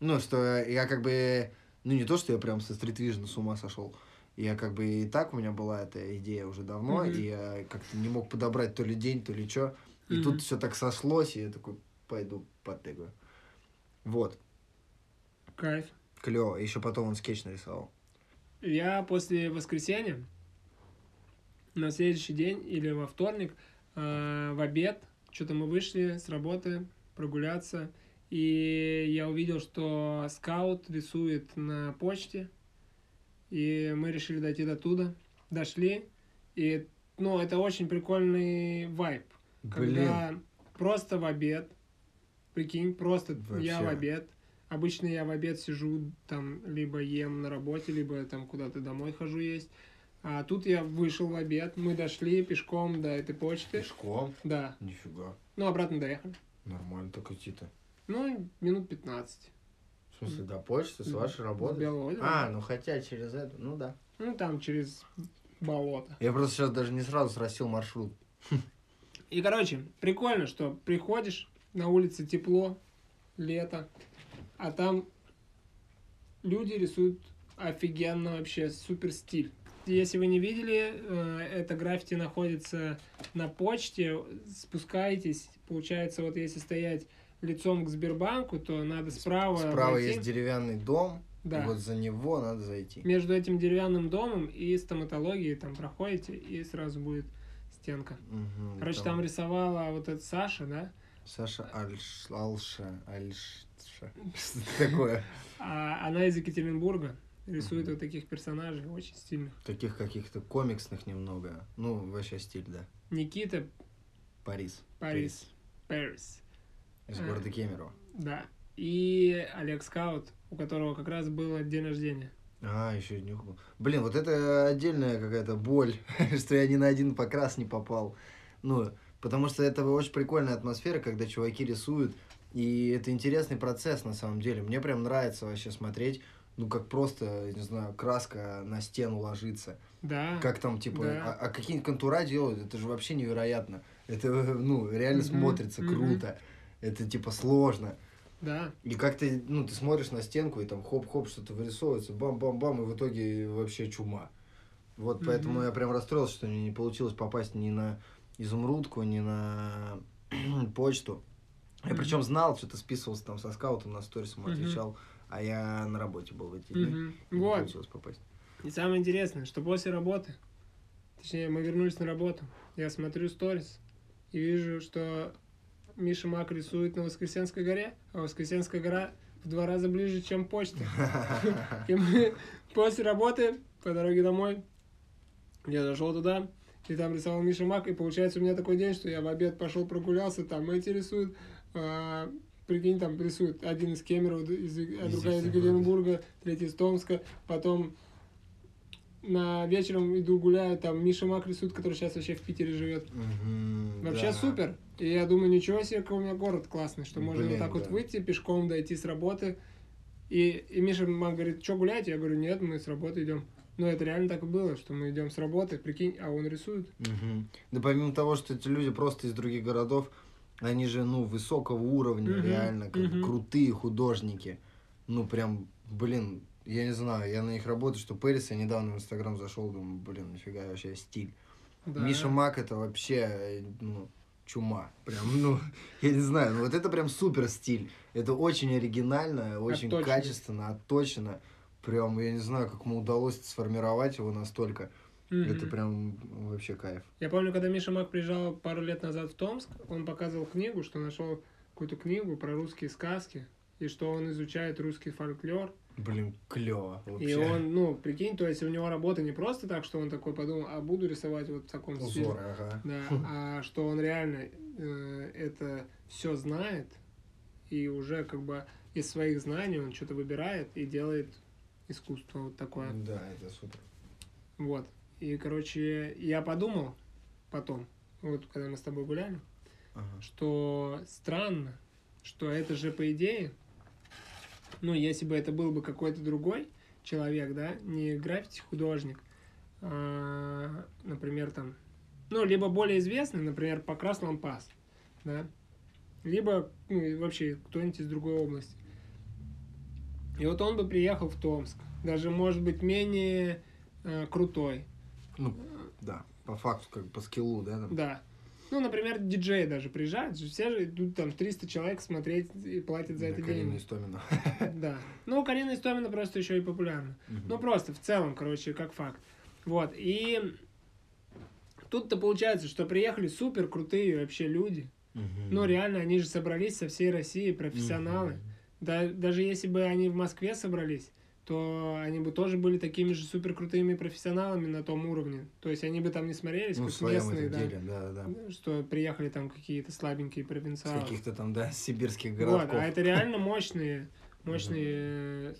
Ну, что я как бы, ну не то, что я прям со стритвижна с ума сошел, я как бы и так у меня была эта идея уже давно, Мгм. и я как-то не мог подобрать то ли день, то ли что. И Мгм. тут все так сошлось, и я такой, пойду потегаю. Вот, Кайф. клево. Еще потом он скетч нарисовал. Я после воскресенья на следующий день или во вторник э, в обед что-то мы вышли с работы прогуляться, и я увидел, что скаут рисует на почте, и мы решили дойти до туда, дошли, и ну это очень прикольный вайб, когда просто в обед, прикинь, просто я Вообще. в обед. Обычно я в обед сижу, там, либо ем на работе, либо там куда-то домой хожу есть. А тут я вышел в обед, мы дошли пешком до этой почты. Пешком? Да. Нифига. Ну, обратно доехали. Нормально так идти-то. Ну, минут 15. В смысле, до почты, с вашей работы? А, ну хотя через это, ну да. Ну, там через болото. Я просто сейчас даже не сразу срастил маршрут. И, короче, прикольно, что приходишь, на улице тепло, лето, а там люди рисуют офигенно вообще, супер стиль. Если вы не видели, э, это граффити находится на почте, спускаетесь, получается, вот если стоять лицом к Сбербанку, то надо справа Справа обойти. есть деревянный дом, Да. и вот за него надо зайти. Между этим деревянным домом и стоматологией там проходите, и сразу будет стенка. Мгм, Короче, там рисовала вот эта Саша, да? Саша Альш... Алша, Альша. Что такое? А она из Екатеринбурга рисует вот таких персонажей, очень стильных. Таких каких-то комиксных немного. Ну, вообще стиль, да. Никита Парис. Парис. Парис. Из А. города Кемерово. Да. И Олег Скаут, у которого как раз было день рождения. А, еще и нюх был. Блин, вот это отдельная какая-то боль, что я ни на один покрас не попал. Ну, потому что это очень прикольная атмосфера, когда чуваки рисуют. И это интересный процесс на самом деле. Мне прям нравится вообще смотреть, ну, как просто, не знаю, краска на стену ложится. Да. Как там, типа, Да. а, а какие-нибудь контура делают, это же вообще невероятно. Это, ну, реально Мгм, смотрится мгм. круто. Это, типа, сложно. Да. И как ты, ну, ты смотришь на стенку, и там хоп-хоп, что-то вырисовывается, бам-бам-бам, и в итоге вообще чума. Вот поэтому Мгм. я прям расстроился, что мне не получилось попасть ни на изумрудку, ни на почту. Я причем знал, что-то списывался там со скаутом, на сторис ему отвечал, а я на работе был в эти дни. Не Вот. получилось попасть. И самое интересное, что после работы, точнее, мы вернулись на работу, я смотрю сторис и вижу, что Миша Мак рисует на Воскресенской горе, а Воскресенская гора в два раза ближе, чем почта. И мы после работы по дороге домой я зашел туда, и там рисовал Миша Мак, и получается у меня такой день, что я в обед пошел прогулялся, там эти рисуют, а, прикинь, там рисуют один из Кемерово, из, а другая из Екатеринбурга, третий из Томска, потом на вечером иду гуляю, там Миша Мак рисует, который сейчас вообще в Питере живет. Мгм, Вообще да. супер. И я думаю, ничего себе, какой у меня город классный, что можно Блин, вот так вот да. выйти, пешком дойти с работы. И, и Миша Мак говорит, что гуляете? Я говорю, нет, мы с работы идем. Но это реально так и было, что мы идем с работы, прикинь, а он рисует. Мгм. Да помимо того, что эти люди просто из других городов, они же, ну, высокого уровня, Мгм, реально, как мгм. крутые художники. Ну, прям, блин, я не знаю, я на них работаю, что Пэрис, я недавно в Инстаграм зашел, думаю, блин, нифига вообще стиль. Да. Миша Мак это вообще, ну, чума. Прям, ну, я не знаю, ну вот это прям супер стиль. Это очень оригинально, очень Отточено. качественно, отточено. прям, я не знаю, как ему удалось сформировать его настолько. Мгм. Это прям вообще кайф. Я помню, когда Миша Мак приезжал пару лет назад в Томск, он показывал книгу, что нашел какую-то книгу про русские сказки, и что он изучает русский фольклор. Блин, клево вообще. И он, ну, прикинь, то есть у него работа не просто так, что он такой подумал, а буду рисовать вот в таком стиле. Ага. Да, а что он реально э, это все знает, и уже как бы из своих знаний он что-то выбирает и делает искусство вот такое. Да, это супер. Вот. И, короче, я подумал потом, вот когда мы с тобой гуляли, Ага. что странно, что это же по идее, ну, если бы это был бы какой-то другой человек, да, не граффити-художник, а, например, там, ну, либо более известный, например, Покрас Лампас, да, либо ну, вообще кто-нибудь из другой области. И вот он бы приехал в Томск, даже, может быть, менее э, крутой, Ну, да, по факту, как бы по скиллу, да? Там? да. Ну, например, диджеи даже приезжают, все же идут там 300 человек смотреть и платят за Да, это Карина деньги. Истомина. Да. Ну, Карина Истомина просто еще и популярна. Ну, просто в целом, короче, как факт. Вот. И тут-то получается, что приехали супер крутые вообще люди. Мгм. Ну, реально, они же собрались со всей России, профессионалы. Да, даже если бы они в Москве собрались, то они бы тоже были такими же супер крутыми профессионалами на том уровне. То есть они бы там не смотрелись, Ну, как местные, да. деле, да, да. Что приехали там какие-то слабенькие С провинциалы. каких-то там, да, сибирских Вот, городков. а это реально мощные, мощные,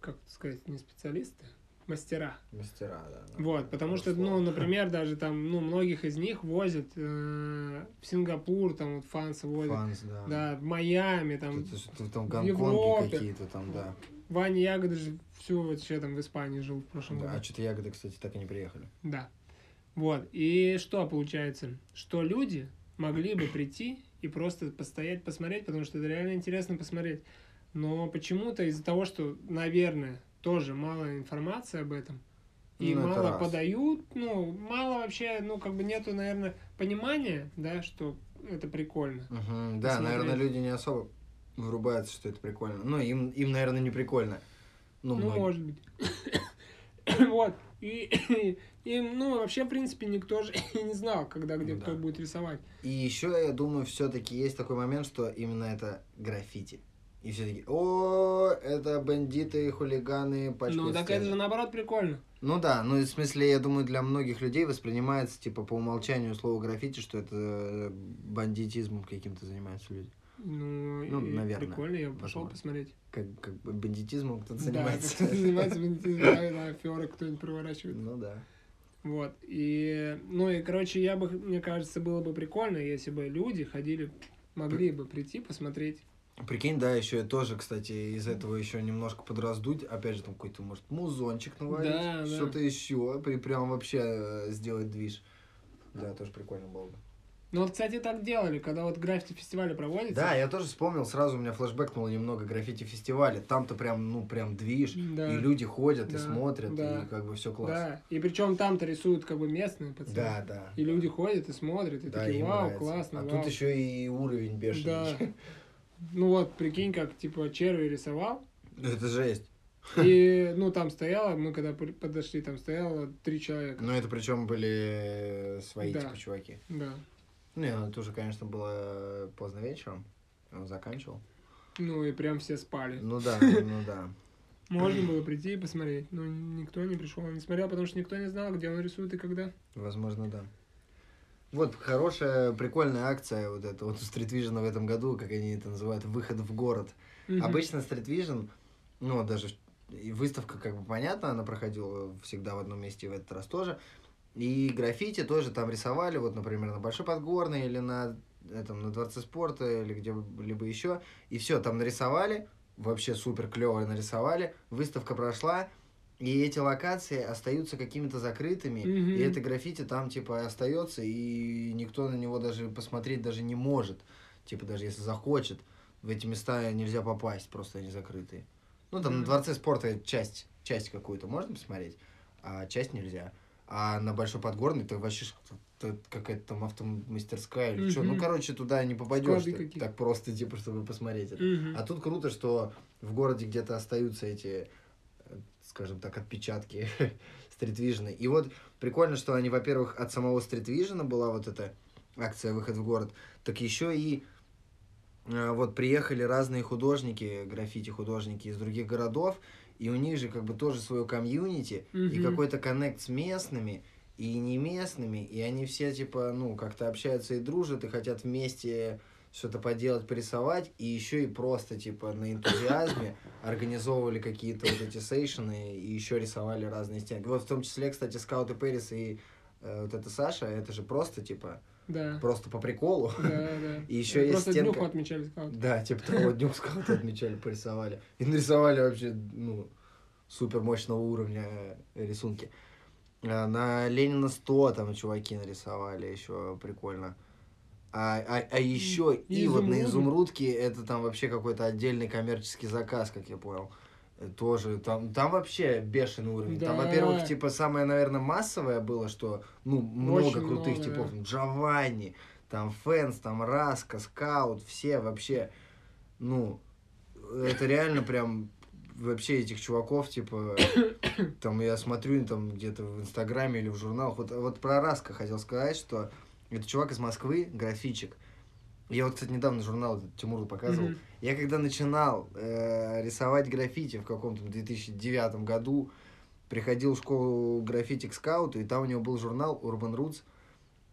как сказать, не специалисты, мастера. Мастера, да. да. Вот, потому что, Слово. ну, например, даже там, ну, многих из них возят э, в Сингапур, там вот фансы возят, Фанс, да. да, в Майами, там, Тут, тут там в Гонконги Европе. какие-то там, да. Ваня Ягода же всю вообще там в Испании жил в прошлом да. году. А что-то ягоды, кстати, так и не приехали. Да. Вот. И что получается? Что люди могли бы прийти и просто постоять, посмотреть, потому что это реально интересно посмотреть. Но почему-то из-за того, что, наверное, тоже мало информации об этом, и Ну, мало подают, ну, мало вообще, ну, как бы нету, наверное, понимания, да, что это прикольно. Мгм, Да, Посмотреть. наверное, люди не особо врубаются, что это прикольно. Ну, им, им наверное, не прикольно. Ну, Ну, может быть. Вот. И, и, ну, вообще, в принципе, никто же и не знал, когда где Ну кто да. будет рисовать. И еще, я думаю, все-таки есть такой момент, что именно это граффити. И все таки о, это бандиты, хулиганы, пачкают Ну, так стены». это же наоборот прикольно. Ну да, ну в смысле, я думаю, для многих людей воспринимается, типа, по умолчанию слово граффити, что это э, бандитизмом каким-то занимаются люди. Ну, Ну, и наверное, прикольно, я пошел возможно. посмотреть. Как, как бандитизмом кто-то Да, занимается. кто-то занимается бандитизмом, да, да, аферы кто-нибудь проворачивает. Ну да. Вот. И, ну и, короче, я бы, мне кажется, было бы прикольно, если бы люди ходили, могли бы прийти, посмотреть. Прикинь, да, еще тоже, кстати, из этого еще немножко подраздуть. Опять же, там какой-то, может, музончик наварить, Да, да. что-то еще. При, прям вообще э, сделать движ. Да, тоже прикольно было бы. Ну вот, кстати, так делали, когда вот граффити-фестивали проводятся. Да, я тоже вспомнил, сразу у меня флешбэкнуло немного граффити-фестиваля. Там-то прям, ну, прям движ. Да. И люди ходят, и Да, смотрят, да. и как бы все классно. Да, и причем там-то рисуют как бы местные пацаны. Да, да. И люди ходят и смотрят, и Да, такие, вау, нравится. классно, А вау. тут еще и уровень бешеный. Да. Ну вот, прикинь, как, типа, черви рисовал, Это жесть. и, ну, там стояло, мы когда подошли, там стояло три человека. Ну, это причем были свои, Да. типа, чуваки. Да. Не, ну, это уже, конечно, было поздно вечером. Он заканчивал. Ну, и прям все спали. Ну да, ну да. Можно было прийти и посмотреть, но никто не пришел, не смотрел, потому что никто не знал, где он рисует и когда. Возможно, да. Вот хорошая, прикольная акция вот эта вот у Street Vision в этом году, как они это называют, выход в город. Мгм. Обычно Street Vision, ну, даже и выставка, как бы, понятно, она проходила всегда в одном месте, и в этот раз тоже. И граффити тоже там рисовали, вот, например, на Большой Подгорной или на, этом, на Дворце спорта или где-либо еще. И все, там нарисовали, вообще супер клево нарисовали, выставка прошла, и эти локации остаются какими-то закрытыми, Мгм. и это граффити там, типа, остается, и никто на него даже посмотреть даже не может. Типа, даже если захочет, в эти места нельзя попасть, просто они закрытые. Ну, там на Мгм. Дворце спорта часть, часть какую-то можно посмотреть, а часть нельзя. А на Большой Подгорной это вообще какая-то там автомастерская или что. Ну, короче, туда не попадешь Склады так, просто, типа, чтобы посмотреть это. Мгм. А тут круто, что в городе где-то остаются эти э, скажем так, отпечатки стритвижена. И вот прикольно, что они, во-первых, от самого стритвижена была вот эта акция «Выход в город», так еще и э, вот приехали разные художники, граффити-художники из других городов, и у них же как бы тоже свое комьюнити, и Мгм. какой-то коннект с местными, и не местными, и они все типа, ну, как-то общаются и дружат, и хотят вместе что-то поделать, порисовать, и еще и просто типа на энтузиазме организовывали какие-то вот эти сейшены, и еще рисовали разные стенки. Вот в том числе, кстати, скауты Пэрис и э, вот это Саша, это же просто типа, Да. просто по приколу. Да, да. И еще есть Просто стенка. днюху отмечали скаут. Да, типа того, днюх скаута отмечали, порисовали. И нарисовали вообще, ну, супер мощного уровня рисунки. А, На Ленина 100 там чуваки нарисовали, еще прикольно. А, а, а еще И и, вот на изумрудке это там вообще какой-то отдельный коммерческий заказ, как я понял. Тоже там, там вообще бешеный уровень. Там, Да. во-первых, типа самое, наверное, массовое было, что ну много Очень крутых много, типов. да. Джованни, там Фэнс, там Раска, Скаут, все вообще, ну, это реально прям вообще этих чуваков, типа, там я смотрю там где-то в Инстаграме или в журналах, вот, вот про Раска хотел сказать, что это чувак из Москвы, граффитчик. Я вот, кстати, недавно журнал Тимуру показывал. Мгм. Я когда начинал э, рисовать граффити в каком-то 2009 году, приходил в школу граффити к скауту, и там у него был журнал Urban Roots,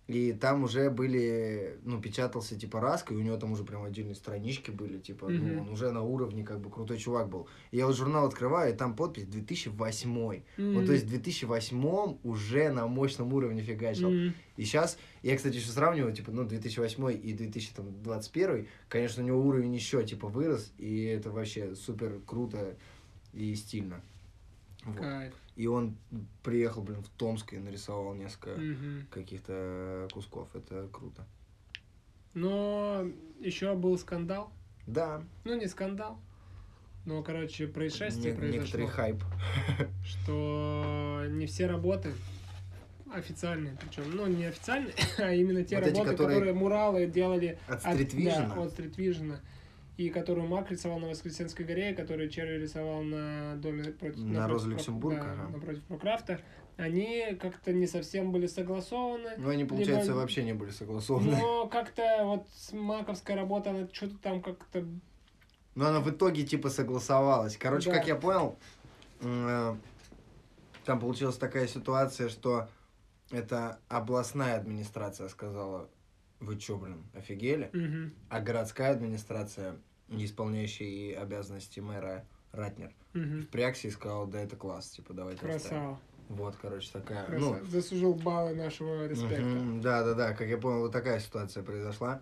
и там уже были, ну, печатался типа Раска, и у него там уже прям отдельные странички были, типа, Мгм. ну, он уже на уровне, как бы, крутой чувак был. И я вот журнал открываю, и там подпись 2008. Ну, то есть в 2008 уже на мощном уровне фигачил. Мгм. И сейчас, я, кстати, еще сравниваю, типа, ну, 2008 и 2021, конечно, у него уровень еще, типа, вырос, и это вообще супер круто и стильно. Вот. Кайф. И он приехал, блин, в Томск и нарисовал несколько Мгм. каких-то кусков. Это круто. Но еще был скандал. Да, Ну, не скандал. Но, короче, происшествие не- произошло. некоторый хайп. что не все работы официальные, причем, ну, не официальные, а именно те Вот эти, работы, которые которые, муралы делали От от- Street Vision? да, от Vision. И которую Мак рисовал на Воскресенской горе, и которую Черри рисовал на доме против, На напротив Роза Про- Люксембург, да, ага. напротив Прокрафта, они как-то не совсем были согласованы. Но они, получается, Либо- вообще не были согласованы. Но как-то вот маковская работа, она что-то там как-то... Но она в итоге типа согласовалась. Короче, Да. как я понял, э, там получилась такая ситуация, что это областная администрация сказала, вы чё, блин, офигели? Мгм, А городская администрация, не исполняющая обязанности мэра Ратнер, мгм. впрягся и сказал, да это класс, типа давайте оставим». Красава. Вот, короче, такая, Красава. ну, Заслужил баллы нашего респекта. Мгм, Да, да, да, как я понял, вот такая ситуация произошла.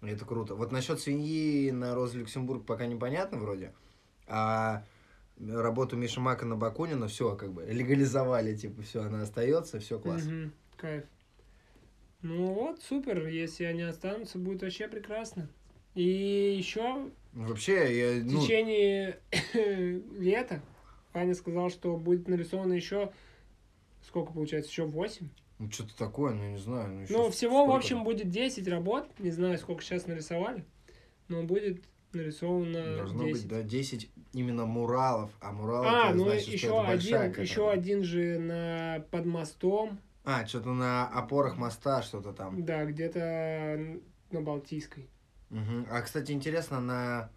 Это круто. Вот насчет свиньи на Роз Люксембург пока непонятно вроде. А работу Миши Мака на Бакунина все как бы легализовали, типа, все, она остается, все класс. Мгм, Кайф. Ну вот, супер. Если они останутся, будет вообще прекрасно. И еще Вообще, я, в ну, течение лета Аня сказал, что будет нарисовано еще сколько получается, еще 8. ну, что-то такое, ну, не знаю. Ну, Ну, всего, в сколько общем, там? будет 10 работ. Не знаю, сколько сейчас нарисовали, но будет нарисовано Должно 10. быть, да, 10 именно муралов, а мурал А, ну значит, еще большая один, какая-то. еще один же на под мостом, А, что-то на опорах моста что-то там. да, где-то на Балтийской. Мгм. А, кстати, интересно, на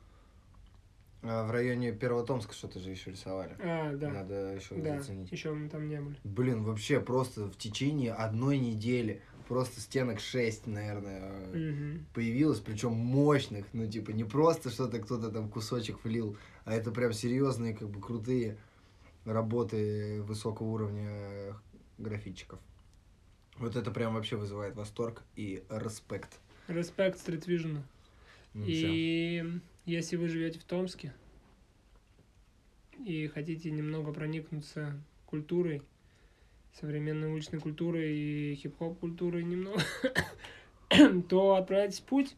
а, в районе Первотомска что-то же еще рисовали. А, да, Надо еще да, заценить. еще мы там не были. Блин, вообще просто в течение одной недели просто стенок 6, наверное, Мгм. появилось, причем мощных, ну типа не просто что-то кто-то там кусочек влил, а это прям серьезные как бы крутые работы высокого уровня графитчиков. Вот это прям вообще вызывает восторг и респект. Респект Street Vision. Ну. И если вы живете в Томске и хотите немного проникнуться культурой, современной уличной культурой и хип-хоп культурой немного, то отправляйтесь в путь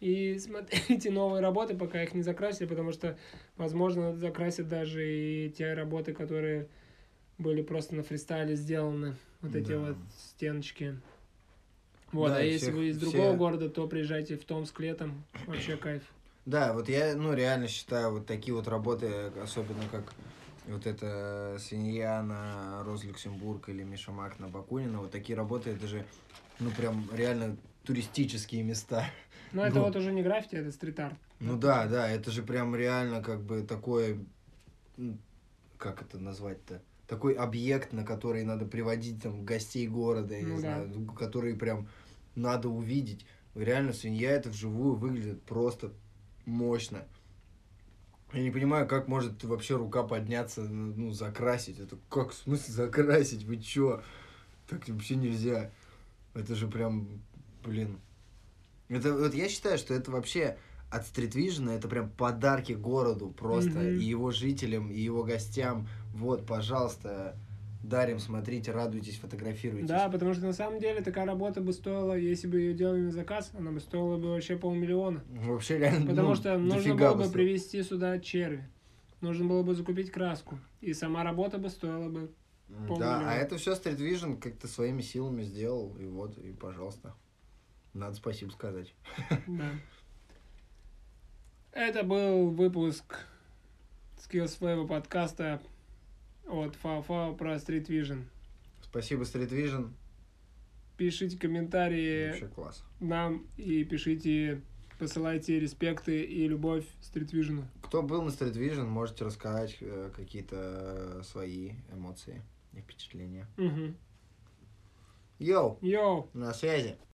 и смотрите новые работы, пока их не закрасили, потому что, возможно, закрасят даже и те работы, которые были просто на фристайле сделаны, вот эти Да. вот стеночки. Вот, Да, а если всех- вы из все- другого города, то приезжайте в Томск летом, вообще кайф. Да, вот я, ну, реально считаю вот такие вот работы, особенно как Вот это свинья на Роз Люксембург или Миша Мак на Бакунина, вот такие работы, это же, ну, прям реально туристические места. Но это Ну. вот уже не граффити, это стрит-арт. Ну да, да, это же прям реально как бы такое, как это назвать-то? Такой объект, на который надо приводить там гостей города, я Ну не да. знаю, ну, который прям надо увидеть. Реально свинья это вживую выглядит просто мощно. Я не понимаю, как может вообще рука подняться, ну, закрасить. Это как, в смысле закрасить? Вы чё? Так вообще нельзя. Это же прям, блин. Это, вот я считаю, что это вообще от стритвижена это прям подарки городу просто Мгм. и его жителям, и его гостям. Вот, пожалуйста, дарим, смотрите, радуйтесь, фотографируйтесь. Да, потому что на самом деле такая работа бы стоила, если бы ее делали на заказ, она бы стоила бы вообще полмиллиона. Вообще реально, Потому ну, что нужно было бы стоит. привезти сюда черви. Нужно было бы закупить краску. И сама работа бы стоила бы. Да, полмиллиона. а это все стритвижн как-то своими силами сделал, и вот, и пожалуйста. Надо спасибо сказать. Да. Это был выпуск Skills Flavor подкаста от Фао про Street Vision. Спасибо, Стритвижн. Пишите комментарии Вообще класс. нам и пишите, посылайте респекты и любовь Street Vision. Кто был на Street Vision, можете рассказать э, какие-то свои эмоции и впечатления. Угу. Йоу, Йоу! на связи.